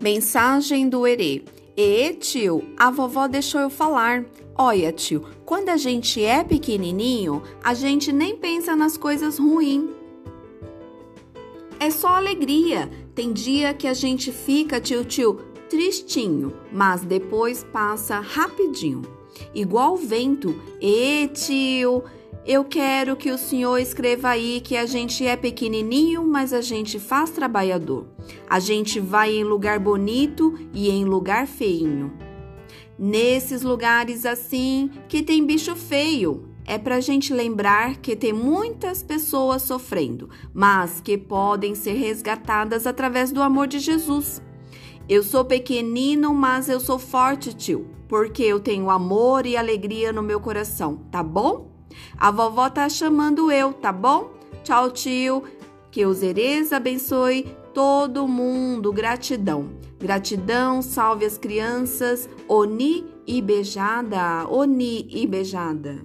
Mensagem do Herê. E tio, a vovó deixou eu falar. Olha, tio, quando a gente é pequenininho, a gente nem pensa nas coisas ruins. É só alegria. Tem dia que a gente fica, tio, tio, tristinho, mas depois passa rapidinho. Igual vento. E tio, eu quero que o senhor escreva aí que a gente é pequenininho, mas a gente faz trabalhador. A gente vai em lugar bonito e em lugar feinho. Nesses lugares assim que tem bicho feio, é pra gente lembrar que tem muitas pessoas sofrendo, mas que podem ser resgatadas através do amor de Jesus. Eu sou pequenino, mas eu sou forte, tio, porque eu tenho amor e alegria no meu coração, tá bom? A vovó tá chamando eu, tá bom? Tchau, tio. Que os Erês abençoe todo mundo. Gratidão. Gratidão, salve as crianças. Oni e beijada. Oni e beijada.